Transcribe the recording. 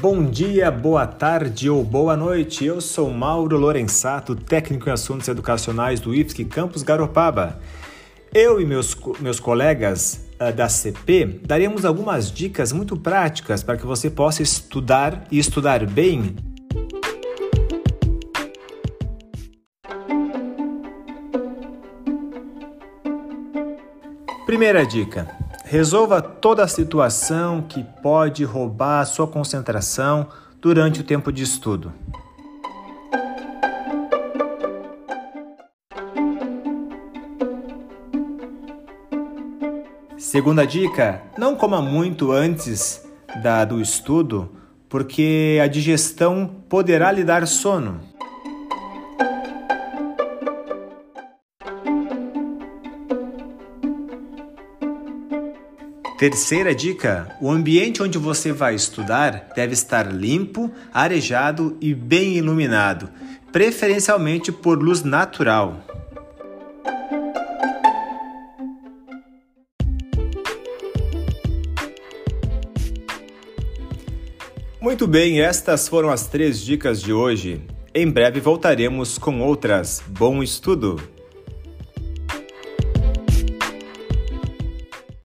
Bom dia, boa tarde ou boa noite. Eu sou Mauro Lorenzato, técnico em assuntos educacionais do IFSC Campus Garopaba. Eu e meus, meus colegas uh, da CP daremos algumas dicas muito práticas para que você possa estudar e estudar bem. Primeira dica: resolva toda a situação que pode roubar a sua concentração durante o tempo de estudo. Segunda dica: não coma muito antes da, do estudo, porque a digestão poderá lhe dar sono. Terceira dica: o ambiente onde você vai estudar deve estar limpo, arejado e bem iluminado, preferencialmente por luz natural. Muito bem, estas foram as três dicas de hoje. Em breve voltaremos com outras. Bom estudo!